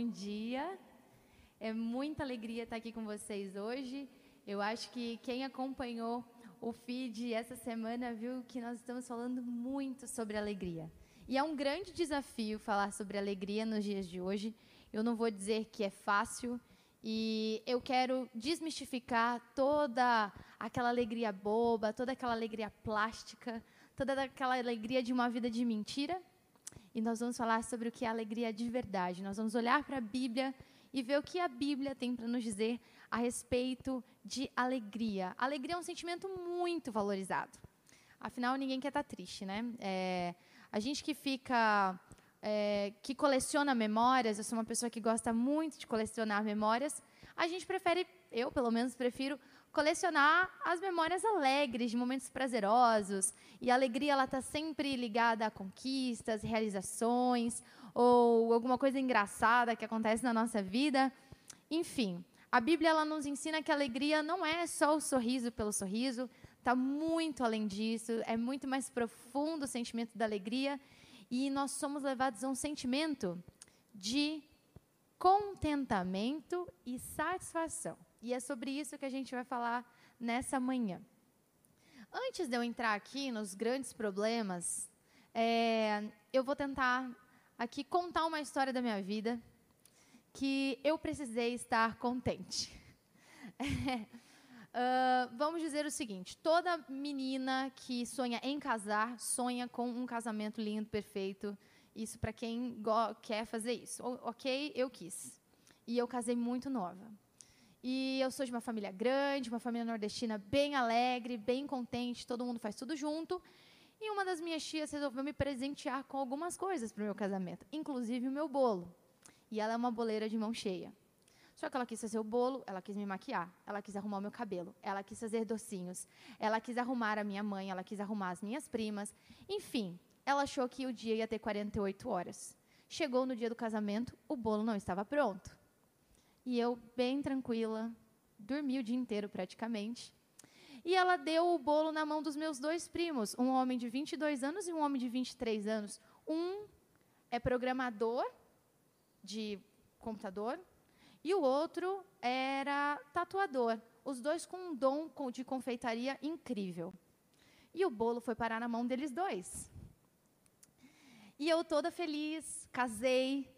bom dia. É muita alegria estar aqui com vocês hoje. Eu acho que quem acompanhou o feed essa semana viu que nós estamos falando muito sobre alegria. E é um grande desafio falar sobre alegria nos dias de hoje. Eu não vou dizer que é fácil, e eu quero desmistificar toda aquela alegria boba, toda aquela alegria plástica, toda aquela alegria de uma vida de mentira. E nós vamos falar sobre o que é alegria de verdade. Nós vamos olhar para a Bíblia e ver o que a Bíblia tem para nos dizer a respeito de alegria. Alegria é um sentimento muito valorizado. Afinal, ninguém quer estar tá triste, né? É, a gente que fica é, que coleciona memórias, eu sou uma pessoa que gosta muito de colecionar memórias, a gente prefere, eu pelo menos prefiro, colecionar as memórias alegres, de momentos prazerosos. E a alegria ela está sempre ligada a conquistas, realizações, ou alguma coisa engraçada que acontece na nossa vida. Enfim, a Bíblia ela nos ensina que a alegria não é só o sorriso pelo sorriso, está muito além disso, é muito mais profundo o sentimento da alegria e nós somos levados a um sentimento de contentamento e satisfação. E é sobre isso que a gente vai falar nessa manhã. Antes de eu entrar aqui nos grandes problemas, é, eu vou tentar aqui contar uma história da minha vida que eu precisei estar contente. É, Uh, vamos dizer o seguinte: toda menina que sonha em casar sonha com um casamento lindo, perfeito. Isso para quem quer fazer isso. O ok, eu quis. E eu casei muito nova. E eu sou de uma família grande, uma família nordestina bem alegre, bem contente, todo mundo faz tudo junto. E uma das minhas tias resolveu me presentear com algumas coisas para o meu casamento, inclusive o meu bolo. E ela é uma boleira de mão cheia. Só que ela quis fazer o bolo, ela quis me maquiar, ela quis arrumar o meu cabelo, ela quis fazer docinhos, ela quis arrumar a minha mãe, ela quis arrumar as minhas primas. Enfim, ela achou que o dia ia ter 48 horas. Chegou no dia do casamento, o bolo não estava pronto. E eu, bem tranquila, dormi o dia inteiro praticamente. E ela deu o bolo na mão dos meus dois primos, um homem de 22 anos e um homem de 23 anos. Um é programador de computador, e o outro era tatuador. Os dois com um dom de confeitaria incrível. E o bolo foi parar na mão deles dois. E eu toda feliz, casei,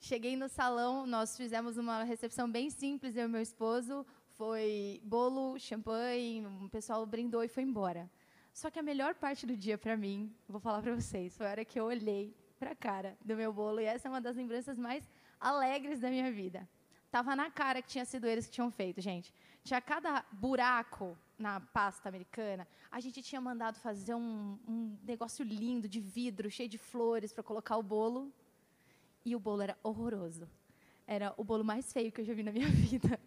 cheguei no salão, nós fizemos uma recepção bem simples, eu e meu esposo. Foi bolo, champanhe, o pessoal brindou e foi embora. Só que a melhor parte do dia para mim, vou falar para vocês, foi a hora que eu olhei para a cara do meu bolo e essa é uma das lembranças mais alegres da minha vida. Tava na cara que tinha sido eles que tinham feito, gente. Tinha cada buraco na pasta americana. A gente tinha mandado fazer um, um negócio lindo de vidro, cheio de flores, para colocar o bolo. E o bolo era horroroso. Era o bolo mais feio que eu já vi na minha vida.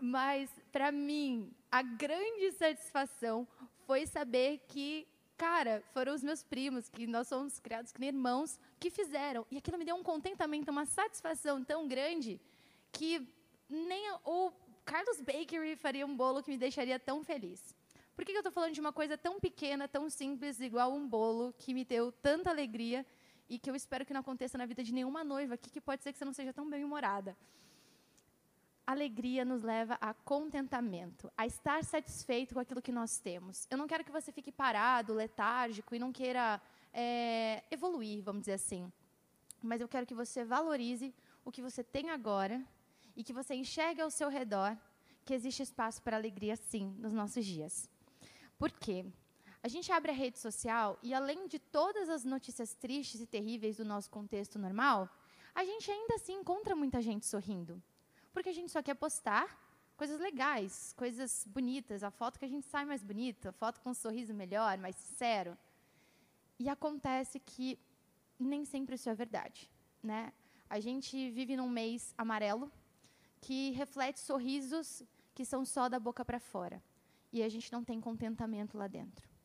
Mas, para mim, a grande satisfação foi saber que Cara, foram os meus primos, que nós somos criados como irmãos, que fizeram. E aquilo me deu um contentamento, uma satisfação tão grande que nem o Carlos Bakery faria um bolo que me deixaria tão feliz. Por que eu estou falando de uma coisa tão pequena, tão simples, igual um bolo, que me deu tanta alegria e que eu espero que não aconteça na vida de nenhuma noiva aqui, que pode ser que você não seja tão bem-humorada? alegria nos leva a contentamento, a estar satisfeito com aquilo que nós temos. Eu não quero que você fique parado, letárgico e não queira é, evoluir, vamos dizer assim. Mas eu quero que você valorize o que você tem agora e que você enxergue ao seu redor que existe espaço para alegria, sim, nos nossos dias. Por quê? A gente abre a rede social e, além de todas as notícias tristes e terríveis do nosso contexto normal, a gente ainda assim encontra muita gente sorrindo porque a gente só quer postar coisas legais, coisas bonitas, a foto que a gente sai mais bonita, a foto com um sorriso melhor, mais sincero. E acontece que nem sempre isso é verdade, né? A gente vive num mês amarelo que reflete sorrisos que são só da boca para fora. E a gente não tem contentamento lá dentro.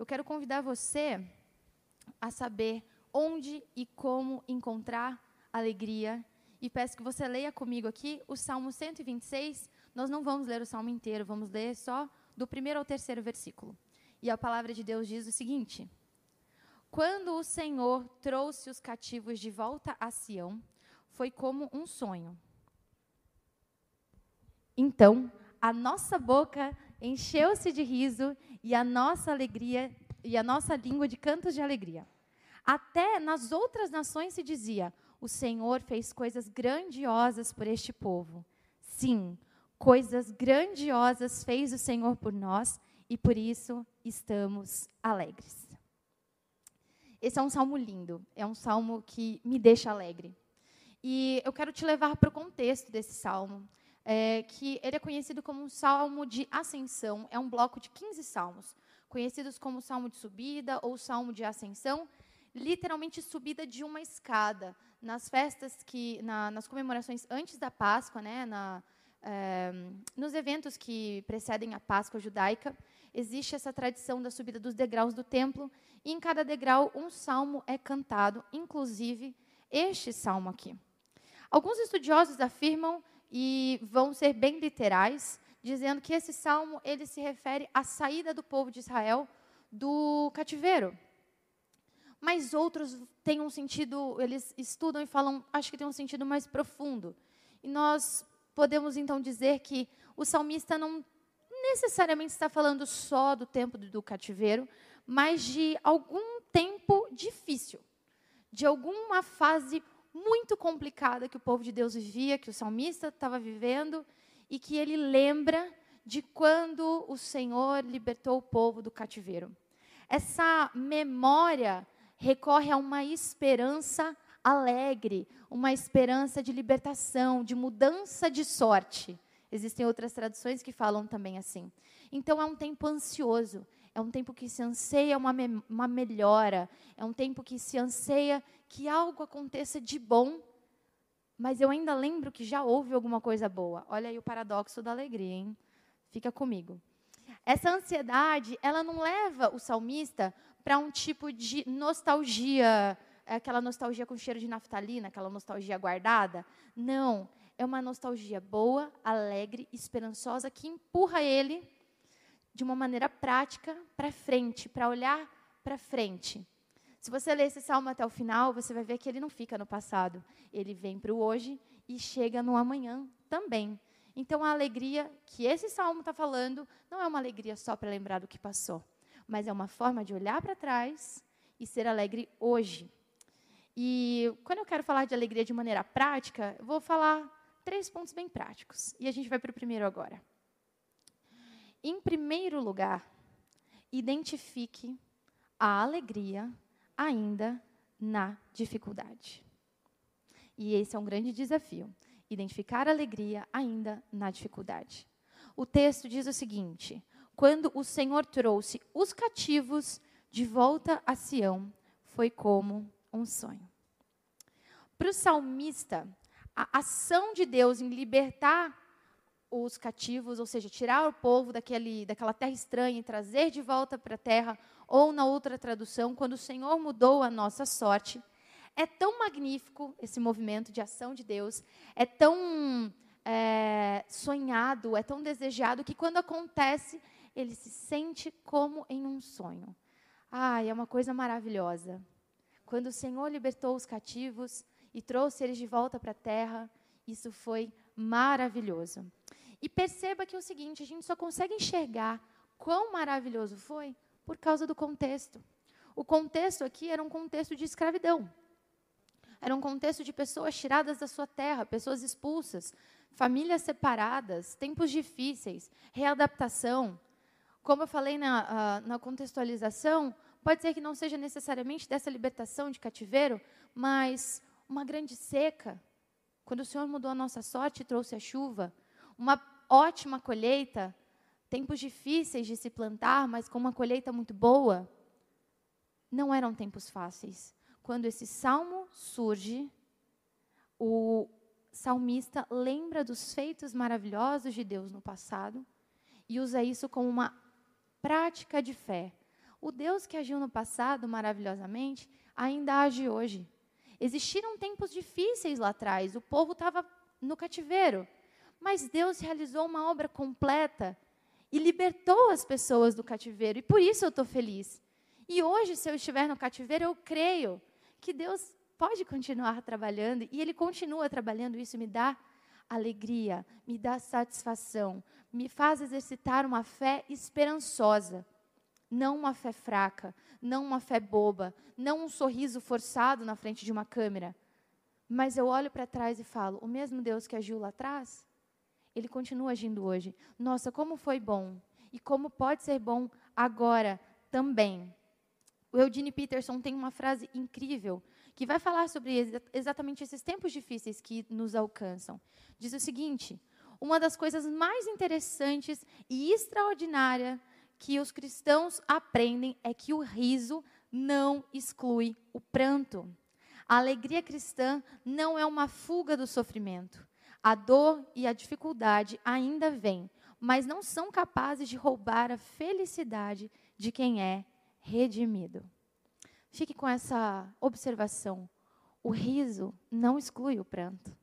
Eu quero convidar você a saber onde e como encontrar alegria e peço que você leia comigo aqui o Salmo 126. Nós não vamos ler o salmo inteiro, vamos ler só do primeiro ao terceiro versículo. E a palavra de Deus diz o seguinte: Quando o Senhor trouxe os cativos de volta a Sião, foi como um sonho. Então, a nossa boca encheu-se de riso e a nossa alegria e a nossa língua de cantos de alegria. Até nas outras nações se dizia: o Senhor fez coisas grandiosas por este povo. Sim, coisas grandiosas fez o Senhor por nós e por isso estamos alegres. Esse é um salmo lindo, é um salmo que me deixa alegre. E eu quero te levar para o contexto desse salmo, é, que ele é conhecido como um salmo de ascensão, é um bloco de 15 salmos, conhecidos como salmo de subida ou salmo de ascensão, literalmente subida de uma escada. Nas festas que, na, nas comemorações antes da Páscoa, né, na, é, nos eventos que precedem a Páscoa judaica, existe essa tradição da subida dos degraus do templo, e em cada degrau um salmo é cantado, inclusive este salmo aqui. Alguns estudiosos afirmam e vão ser bem literais, dizendo que esse salmo ele se refere à saída do povo de Israel do cativeiro, mas outros têm um sentido, eles estudam e falam, acho que tem um sentido mais profundo. E nós podemos então dizer que o salmista não necessariamente está falando só do tempo do cativeiro, mas de algum tempo difícil, de alguma fase muito complicada que o povo de Deus vivia, que o salmista estava vivendo, e que ele lembra de quando o Senhor libertou o povo do cativeiro. Essa memória recorre a uma esperança alegre, uma esperança de libertação, de mudança de sorte. Existem outras traduções que falam também assim. Então é um tempo ansioso, é um tempo que se anseia uma, me uma melhora, é um tempo que se anseia que algo aconteça de bom, mas eu ainda lembro que já houve alguma coisa boa. Olha aí o paradoxo da alegria, hein? Fica comigo. Essa ansiedade, ela não leva o salmista para um tipo de nostalgia, é aquela nostalgia com cheiro de naftalina, aquela nostalgia guardada. Não, é uma nostalgia boa, alegre, esperançosa, que empurra ele de uma maneira prática para frente, para olhar para frente. Se você ler esse salmo até o final, você vai ver que ele não fica no passado. Ele vem para o hoje e chega no amanhã também. Então, a alegria que esse salmo está falando não é uma alegria só para lembrar do que passou mas é uma forma de olhar para trás e ser alegre hoje. E quando eu quero falar de alegria de maneira prática, eu vou falar três pontos bem práticos. E a gente vai para o primeiro agora. Em primeiro lugar, identifique a alegria ainda na dificuldade. E esse é um grande desafio. Identificar a alegria ainda na dificuldade. O texto diz o seguinte: quando o Senhor trouxe os cativos de volta a Sião, foi como um sonho. Para o salmista, a ação de Deus em libertar os cativos, ou seja, tirar o povo daquele, daquela terra estranha e trazer de volta para a terra, ou na outra tradução, quando o Senhor mudou a nossa sorte, é tão magnífico esse movimento de ação de Deus, é tão é, sonhado, é tão desejado, que quando acontece, ele se sente como em um sonho. Ai, é uma coisa maravilhosa. Quando o Senhor libertou os cativos e trouxe eles de volta para a terra, isso foi maravilhoso. E perceba que é o seguinte: a gente só consegue enxergar quão maravilhoso foi por causa do contexto. O contexto aqui era um contexto de escravidão. Era um contexto de pessoas tiradas da sua terra, pessoas expulsas, famílias separadas, tempos difíceis, readaptação, como eu falei na, uh, na contextualização, pode ser que não seja necessariamente dessa libertação de cativeiro, mas uma grande seca, quando o Senhor mudou a nossa sorte e trouxe a chuva, uma ótima colheita, tempos difíceis de se plantar, mas com uma colheita muito boa, não eram tempos fáceis. Quando esse salmo surge, o salmista lembra dos feitos maravilhosos de Deus no passado e usa isso como uma prática de fé. O Deus que agiu no passado maravilhosamente ainda age hoje. Existiram tempos difíceis lá atrás, o povo estava no cativeiro, mas Deus realizou uma obra completa e libertou as pessoas do cativeiro, e por isso eu estou feliz. E hoje, se eu estiver no cativeiro, eu creio que Deus pode continuar trabalhando e ele continua trabalhando. Isso me dá alegria, me dá satisfação, me faz exercitar uma fé esperançosa, não uma fé fraca, não uma fé boba, não um sorriso forçado na frente de uma câmera. Mas eu olho para trás e falo: o mesmo Deus que agiu lá atrás, ele continua agindo hoje. Nossa, como foi bom e como pode ser bom agora também. O Eugene Peterson tem uma frase incrível que vai falar sobre exatamente esses tempos difíceis que nos alcançam. Diz o seguinte: uma das coisas mais interessantes e extraordinárias que os cristãos aprendem é que o riso não exclui o pranto. A alegria cristã não é uma fuga do sofrimento. A dor e a dificuldade ainda vêm, mas não são capazes de roubar a felicidade de quem é redimido. Fique com essa observação. O riso não exclui o pranto.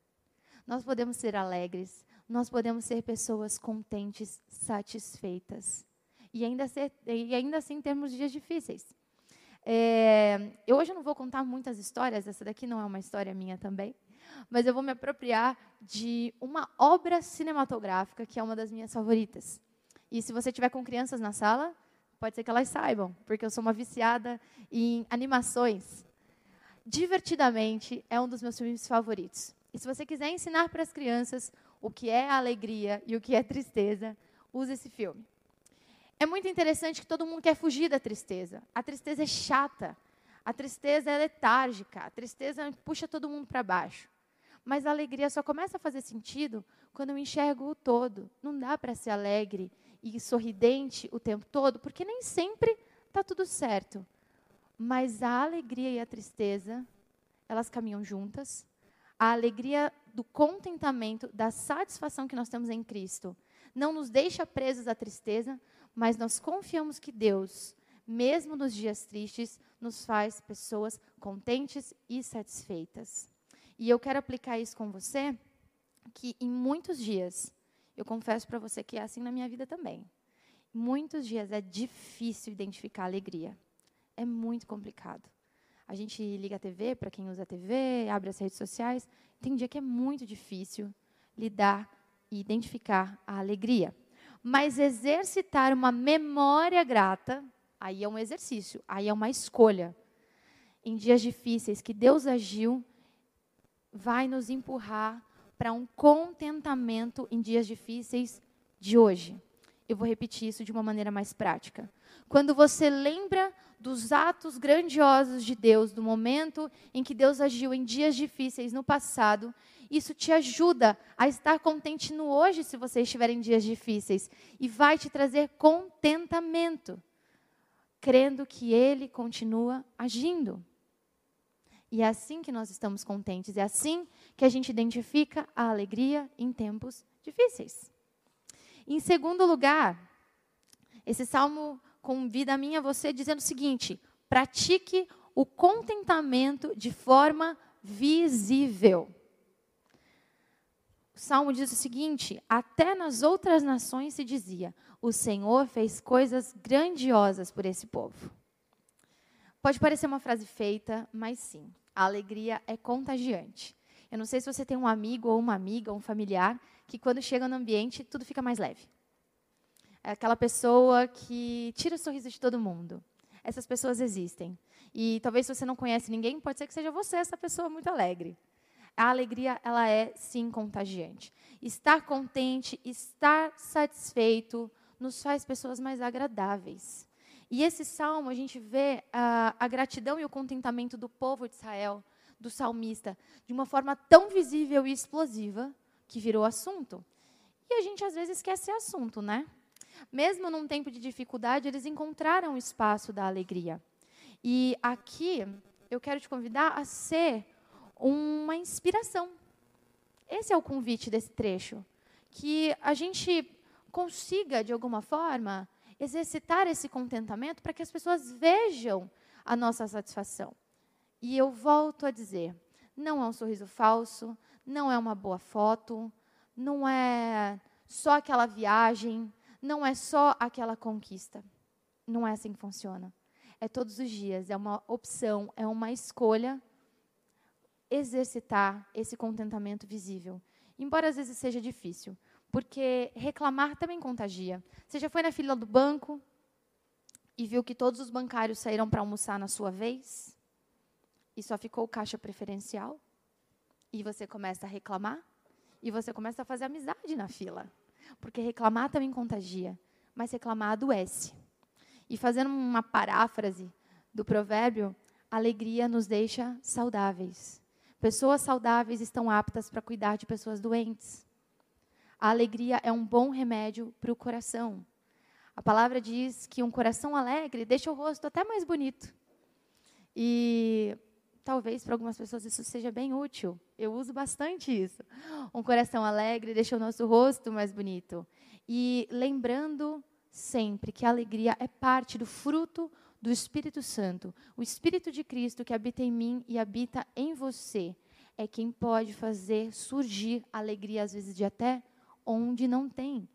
Nós podemos ser alegres, nós podemos ser pessoas contentes, satisfeitas. E ainda, ser, e ainda assim termos dias difíceis. É, eu hoje não vou contar muitas histórias, essa daqui não é uma história minha também, mas eu vou me apropriar de uma obra cinematográfica que é uma das minhas favoritas. E se você tiver com crianças na sala, Pode ser que elas saibam, porque eu sou uma viciada em animações. Divertidamente é um dos meus filmes favoritos. E se você quiser ensinar para as crianças o que é alegria e o que é tristeza, use esse filme. É muito interessante que todo mundo quer fugir da tristeza. A tristeza é chata, a tristeza é letárgica, a tristeza puxa todo mundo para baixo. Mas a alegria só começa a fazer sentido quando eu enxergo o todo. Não dá para ser alegre e sorridente o tempo todo, porque nem sempre está tudo certo. Mas a alegria e a tristeza, elas caminham juntas. A alegria do contentamento, da satisfação que nós temos em Cristo, não nos deixa presos à tristeza, mas nós confiamos que Deus, mesmo nos dias tristes, nos faz pessoas contentes e satisfeitas. E eu quero aplicar isso com você, que em muitos dias eu confesso para você que é assim na minha vida também. Muitos dias é difícil identificar alegria. É muito complicado. A gente liga a TV, para quem usa a TV, abre as redes sociais. Tem dia que é muito difícil lidar e identificar a alegria. Mas exercitar uma memória grata, aí é um exercício, aí é uma escolha. Em dias difíceis que Deus agiu, vai nos empurrar para um contentamento em dias difíceis de hoje. Eu vou repetir isso de uma maneira mais prática. Quando você lembra dos atos grandiosos de Deus, do momento em que Deus agiu em dias difíceis no passado, isso te ajuda a estar contente no hoje, se você estiver em dias difíceis, e vai te trazer contentamento, crendo que Ele continua agindo. E é assim que nós estamos contentes, é assim que a gente identifica a alegria em tempos difíceis. Em segundo lugar, esse salmo convida a mim a você dizendo o seguinte: pratique o contentamento de forma visível. O salmo diz o seguinte: até nas outras nações se dizia, o Senhor fez coisas grandiosas por esse povo. Pode parecer uma frase feita, mas sim, a alegria é contagiante. Eu não sei se você tem um amigo ou uma amiga, um familiar, que quando chega no ambiente, tudo fica mais leve. É aquela pessoa que tira o sorriso de todo mundo. Essas pessoas existem. E talvez se você não conhece ninguém, pode ser que seja você essa pessoa muito alegre. A alegria, ela é sim contagiante. Estar contente, estar satisfeito, nos faz pessoas mais agradáveis. E esse salmo, a gente vê a, a gratidão e o contentamento do povo de Israel, do salmista, de uma forma tão visível e explosiva que virou assunto. E a gente às vezes ser assunto, né? Mesmo num tempo de dificuldade, eles encontraram o espaço da alegria. E aqui eu quero te convidar a ser uma inspiração. Esse é o convite desse trecho. Que a gente consiga, de alguma forma, exercitar esse contentamento para que as pessoas vejam a nossa satisfação. E eu volto a dizer: não é um sorriso falso, não é uma boa foto, não é só aquela viagem, não é só aquela conquista. Não é assim que funciona. É todos os dias, é uma opção, é uma escolha exercitar esse contentamento visível. Embora às vezes seja difícil, porque reclamar também contagia. Você já foi na fila do banco e viu que todos os bancários saíram para almoçar na sua vez? E só ficou o caixa preferencial? E você começa a reclamar? E você começa a fazer amizade na fila. Porque reclamar também contagia, mas reclamar adoece. E fazendo uma paráfrase do provérbio, alegria nos deixa saudáveis. Pessoas saudáveis estão aptas para cuidar de pessoas doentes. A alegria é um bom remédio para o coração. A palavra diz que um coração alegre deixa o rosto até mais bonito. E talvez para algumas pessoas isso seja bem útil. Eu uso bastante isso. Um coração alegre deixa o nosso rosto mais bonito. E lembrando sempre que a alegria é parte do fruto do Espírito Santo. O Espírito de Cristo que habita em mim e habita em você é quem pode fazer surgir alegria, às vezes de até onde não tem.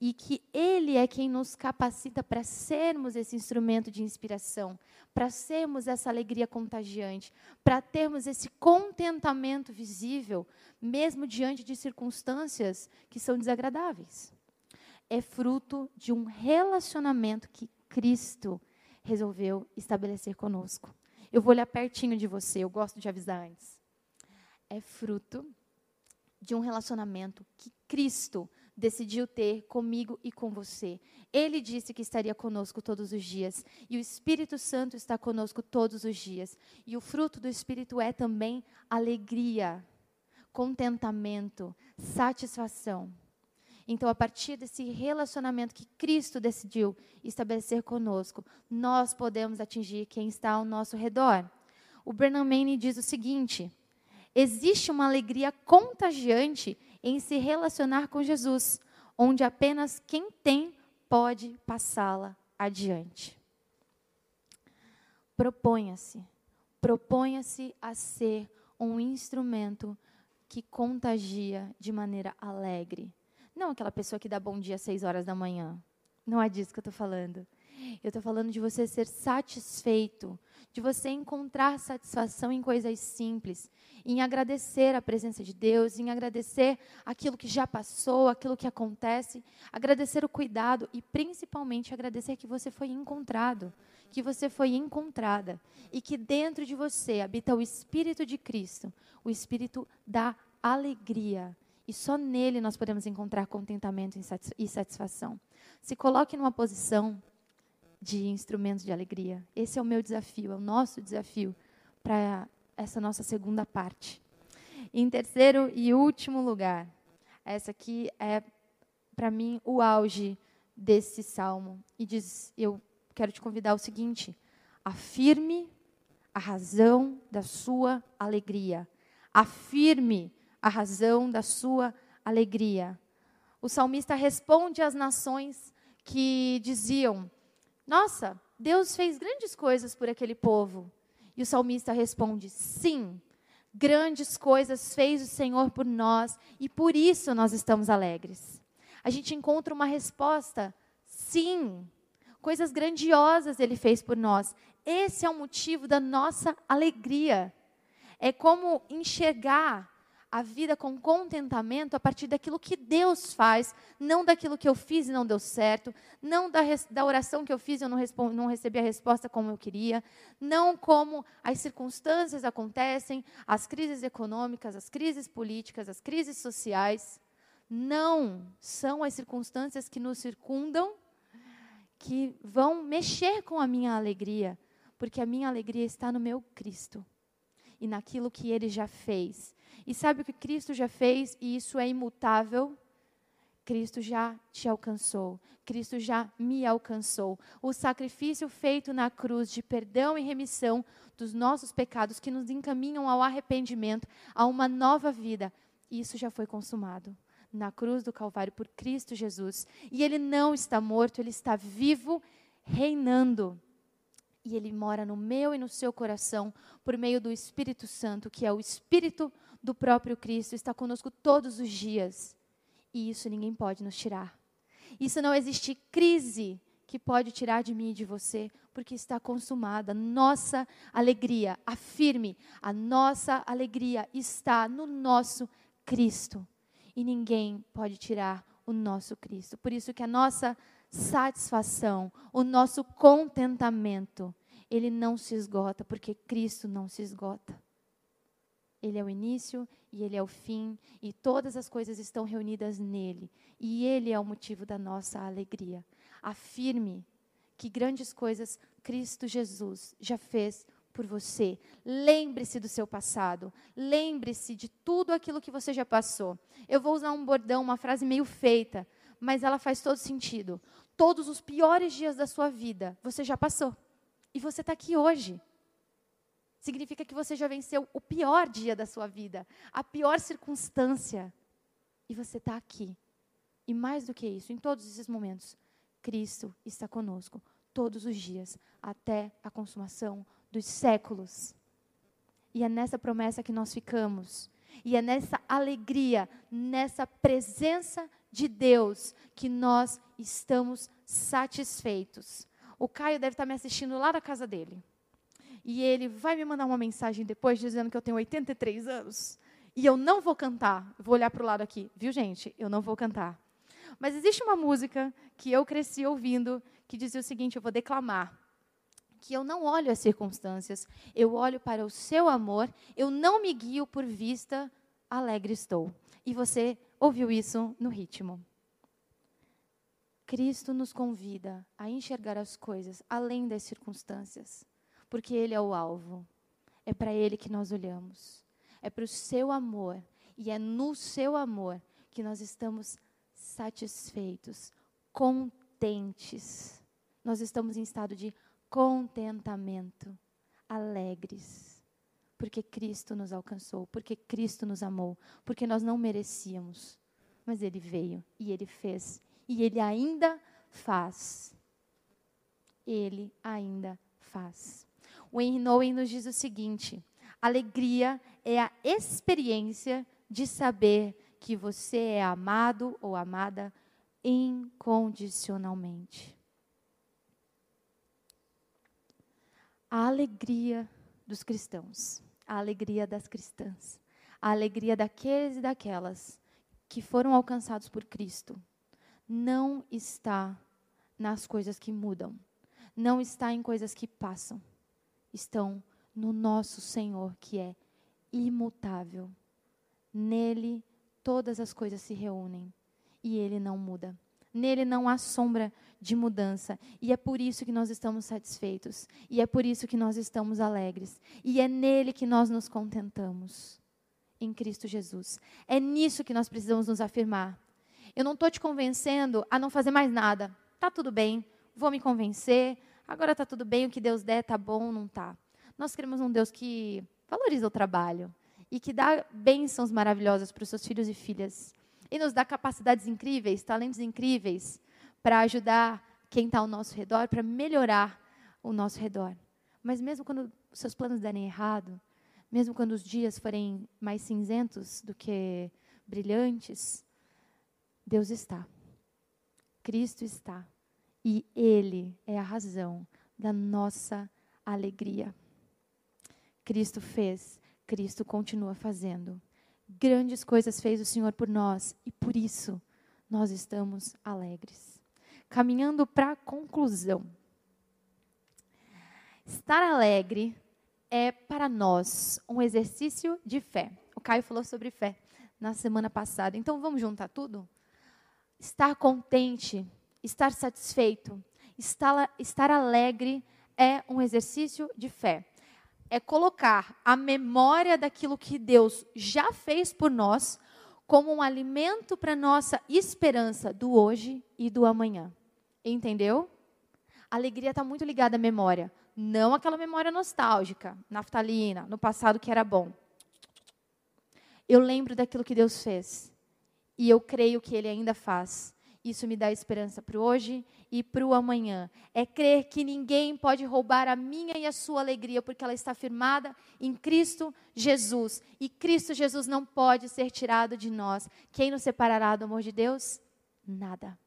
E que Ele é quem nos capacita para sermos esse instrumento de inspiração, para sermos essa alegria contagiante, para termos esse contentamento visível, mesmo diante de circunstâncias que são desagradáveis. É fruto de um relacionamento que Cristo resolveu estabelecer conosco. Eu vou olhar pertinho de você, eu gosto de avisar antes. É fruto de um relacionamento que Cristo decidiu ter comigo e com você. Ele disse que estaria conosco todos os dias, e o Espírito Santo está conosco todos os dias. E o fruto do Espírito é também alegria, contentamento, satisfação. Então, a partir desse relacionamento que Cristo decidiu estabelecer conosco, nós podemos atingir quem está ao nosso redor. O Bernard Manning diz o seguinte: Existe uma alegria contagiante em se relacionar com Jesus, onde apenas quem tem pode passá-la adiante. Proponha-se, proponha-se a ser um instrumento que contagia de maneira alegre. Não aquela pessoa que dá bom dia às seis horas da manhã. Não é disso que eu estou falando. Eu estou falando de você ser satisfeito, de você encontrar satisfação em coisas simples, em agradecer a presença de Deus, em agradecer aquilo que já passou, aquilo que acontece, agradecer o cuidado e principalmente agradecer que você foi encontrado, que você foi encontrada e que dentro de você habita o Espírito de Cristo, o Espírito da alegria. E só nele nós podemos encontrar contentamento e satisfação. Se coloque numa posição de instrumentos de alegria. Esse é o meu desafio, é o nosso desafio para essa nossa segunda parte. Em terceiro e último lugar, essa aqui é para mim o auge desse salmo e diz, eu quero te convidar ao seguinte: afirme a razão da sua alegria. Afirme a razão da sua alegria. O salmista responde às nações que diziam: nossa, Deus fez grandes coisas por aquele povo. E o salmista responde: Sim, grandes coisas fez o Senhor por nós e por isso nós estamos alegres. A gente encontra uma resposta: Sim, coisas grandiosas ele fez por nós. Esse é o motivo da nossa alegria. É como enxergar a vida com contentamento a partir daquilo que Deus faz, não daquilo que eu fiz e não deu certo, não da, da oração que eu fiz e eu não, não recebi a resposta como eu queria, não como as circunstâncias acontecem, as crises econômicas, as crises políticas, as crises sociais. Não são as circunstâncias que nos circundam que vão mexer com a minha alegria, porque a minha alegria está no meu Cristo e naquilo que ele já fez e sabe o que Cristo já fez e isso é imutável? Cristo já te alcançou. Cristo já me alcançou. O sacrifício feito na cruz de perdão e remissão dos nossos pecados que nos encaminham ao arrependimento, a uma nova vida, isso já foi consumado na cruz do Calvário por Cristo Jesus. E ele não está morto, ele está vivo, reinando. E ele mora no meu e no seu coração por meio do Espírito Santo, que é o Espírito do próprio Cristo, está conosco todos os dias. E isso ninguém pode nos tirar. Isso não existe crise que pode tirar de mim e de você, porque está consumada. Nossa alegria, afirme, a nossa alegria está no nosso Cristo. E ninguém pode tirar o nosso Cristo. Por isso que a nossa satisfação, o nosso contentamento, ele não se esgota, porque Cristo não se esgota. Ele é o início e ele é o fim, e todas as coisas estão reunidas nele, e ele é o motivo da nossa alegria. Afirme que grandes coisas Cristo Jesus já fez por você. Lembre-se do seu passado. Lembre-se de tudo aquilo que você já passou. Eu vou usar um bordão, uma frase meio feita, mas ela faz todo sentido. Todos os piores dias da sua vida você já passou. E você está aqui hoje. Significa que você já venceu o pior dia da sua vida, a pior circunstância. E você está aqui. E mais do que isso, em todos esses momentos, Cristo está conosco todos os dias, até a consumação dos séculos. E é nessa promessa que nós ficamos. E é nessa alegria, nessa presença de Deus, que nós estamos satisfeitos. O Caio deve estar me assistindo lá da casa dele. E ele vai me mandar uma mensagem depois dizendo que eu tenho 83 anos. E eu não vou cantar. Vou olhar para o lado aqui, viu, gente? Eu não vou cantar. Mas existe uma música que eu cresci ouvindo que dizia o seguinte: eu vou declamar. Que eu não olho as circunstâncias, eu olho para o seu amor, eu não me guio por vista, alegre estou. E você ouviu isso no ritmo. Cristo nos convida a enxergar as coisas além das circunstâncias, porque Ele é o alvo. É para Ele que nós olhamos. É para o seu amor. E é no seu amor que nós estamos satisfeitos, contentes. Nós estamos em estado de contentamento, alegres, porque Cristo nos alcançou, porque Cristo nos amou, porque nós não merecíamos, mas Ele veio e Ele fez, e Ele ainda faz. Ele ainda faz. O Henry Nouwen nos diz o seguinte: alegria é a experiência de saber que você é amado ou amada incondicionalmente. A alegria dos cristãos, a alegria das cristãs, a alegria daqueles e daquelas que foram alcançados por Cristo, não está nas coisas que mudam, não está em coisas que passam, estão no nosso Senhor que é imutável. Nele todas as coisas se reúnem e ele não muda. Nele não há sombra de mudança. E é por isso que nós estamos satisfeitos. E é por isso que nós estamos alegres. E é nele que nós nos contentamos. Em Cristo Jesus. É nisso que nós precisamos nos afirmar. Eu não estou te convencendo a não fazer mais nada. Tá tudo bem, vou me convencer. Agora tá tudo bem, o que Deus der tá bom, não tá. Nós queremos um Deus que valoriza o trabalho, e que dá bênçãos maravilhosas para os seus filhos e filhas. E nos dá capacidades incríveis, talentos incríveis para ajudar quem está ao nosso redor, para melhorar o nosso redor. Mas mesmo quando seus planos derem errado, mesmo quando os dias forem mais cinzentos do que brilhantes, Deus está. Cristo está. E Ele é a razão da nossa alegria. Cristo fez Cristo continua fazendo. Grandes coisas fez o Senhor por nós e por isso nós estamos alegres. Caminhando para a conclusão. Estar alegre é para nós um exercício de fé. O Caio falou sobre fé na semana passada. Então vamos juntar tudo? Estar contente, estar satisfeito, estar, estar alegre é um exercício de fé é colocar a memória daquilo que Deus já fez por nós como um alimento para nossa esperança do hoje e do amanhã. Entendeu? A alegria está muito ligada à memória. Não aquela memória nostálgica, naftalina, no passado que era bom. Eu lembro daquilo que Deus fez. E eu creio que Ele ainda faz. Isso me dá esperança para hoje e para o amanhã. É crer que ninguém pode roubar a minha e a sua alegria, porque ela está firmada em Cristo Jesus. E Cristo Jesus não pode ser tirado de nós. Quem nos separará do amor de Deus? Nada.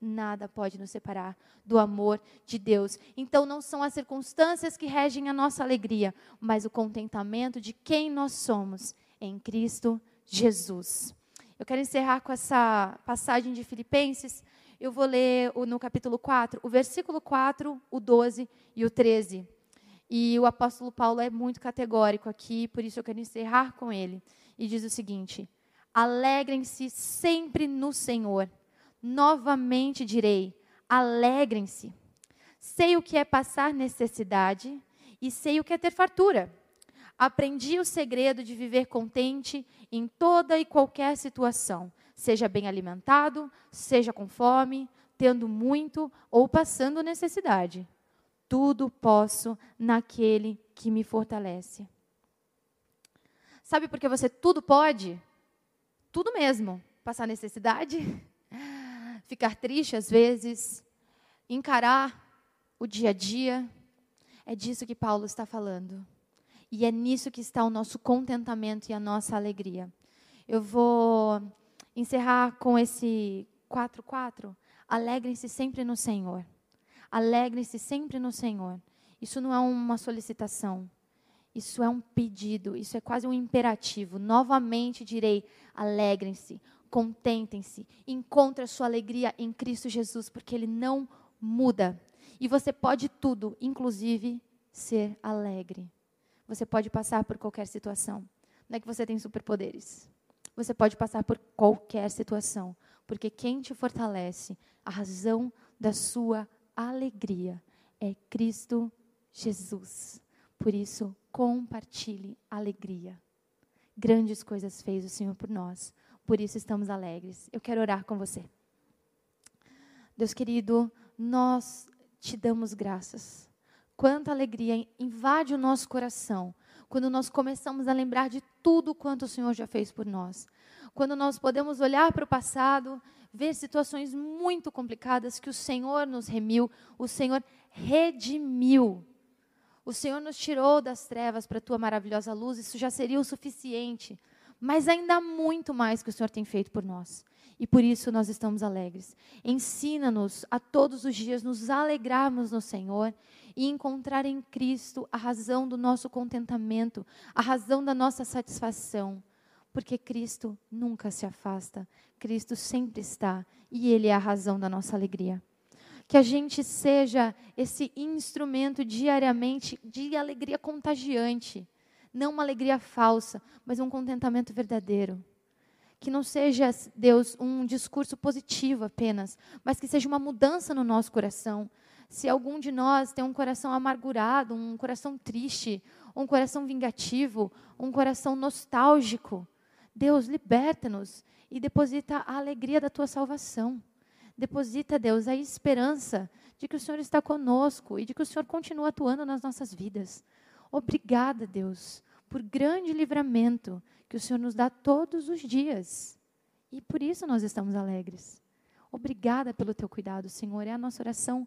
nada pode nos separar do amor de Deus. Então não são as circunstâncias que regem a nossa alegria, mas o contentamento de quem nós somos em Cristo Jesus. Eu quero encerrar com essa passagem de Filipenses. Eu vou ler no capítulo 4, o versículo 4, o 12 e o 13. E o apóstolo Paulo é muito categórico aqui, por isso eu quero encerrar com ele. E diz o seguinte: Alegrem-se sempre no Senhor. Novamente direi: alegrem-se. Sei o que é passar necessidade e sei o que é ter fartura. Aprendi o segredo de viver contente em toda e qualquer situação, seja bem alimentado, seja com fome, tendo muito ou passando necessidade. Tudo posso naquele que me fortalece. Sabe por que você tudo pode? Tudo mesmo. Passar necessidade, ficar triste às vezes, encarar o dia a dia. É disso que Paulo está falando. E é nisso que está o nosso contentamento e a nossa alegria. Eu vou encerrar com esse 4-4. Alegrem-se sempre no Senhor. Alegrem-se sempre no Senhor. Isso não é uma solicitação. Isso é um pedido, isso é quase um imperativo. Novamente direi: alegrem-se, contentem-se, encontre a sua alegria em Cristo Jesus, porque Ele não muda. E você pode tudo, inclusive ser alegre. Você pode passar por qualquer situação. Não é que você tem superpoderes. Você pode passar por qualquer situação, porque quem te fortalece, a razão da sua alegria é Cristo Jesus. Por isso, compartilhe alegria. Grandes coisas fez o Senhor por nós, por isso estamos alegres. Eu quero orar com você. Deus querido, nós te damos graças. Quanta alegria invade o nosso coração quando nós começamos a lembrar de tudo quanto o Senhor já fez por nós. Quando nós podemos olhar para o passado, ver situações muito complicadas que o Senhor nos remiu, o Senhor redimiu. O Senhor nos tirou das trevas para a tua maravilhosa luz, isso já seria o suficiente. Mas ainda há muito mais que o Senhor tem feito por nós. E por isso nós estamos alegres. Ensina-nos a todos os dias nos alegrarmos no Senhor e encontrar em Cristo a razão do nosso contentamento, a razão da nossa satisfação. Porque Cristo nunca se afasta, Cristo sempre está e Ele é a razão da nossa alegria que a gente seja esse instrumento diariamente de alegria contagiante, não uma alegria falsa, mas um contentamento verdadeiro. Que não seja, Deus, um discurso positivo apenas, mas que seja uma mudança no nosso coração. Se algum de nós tem um coração amargurado, um coração triste, um coração vingativo, um coração nostálgico, Deus, liberta-nos e deposita a alegria da tua salvação. Deposita, Deus, a esperança de que o Senhor está conosco e de que o Senhor continua atuando nas nossas vidas. Obrigada, Deus, por grande livramento que o Senhor nos dá todos os dias. E por isso nós estamos alegres. Obrigada pelo teu cuidado, Senhor. É a nossa oração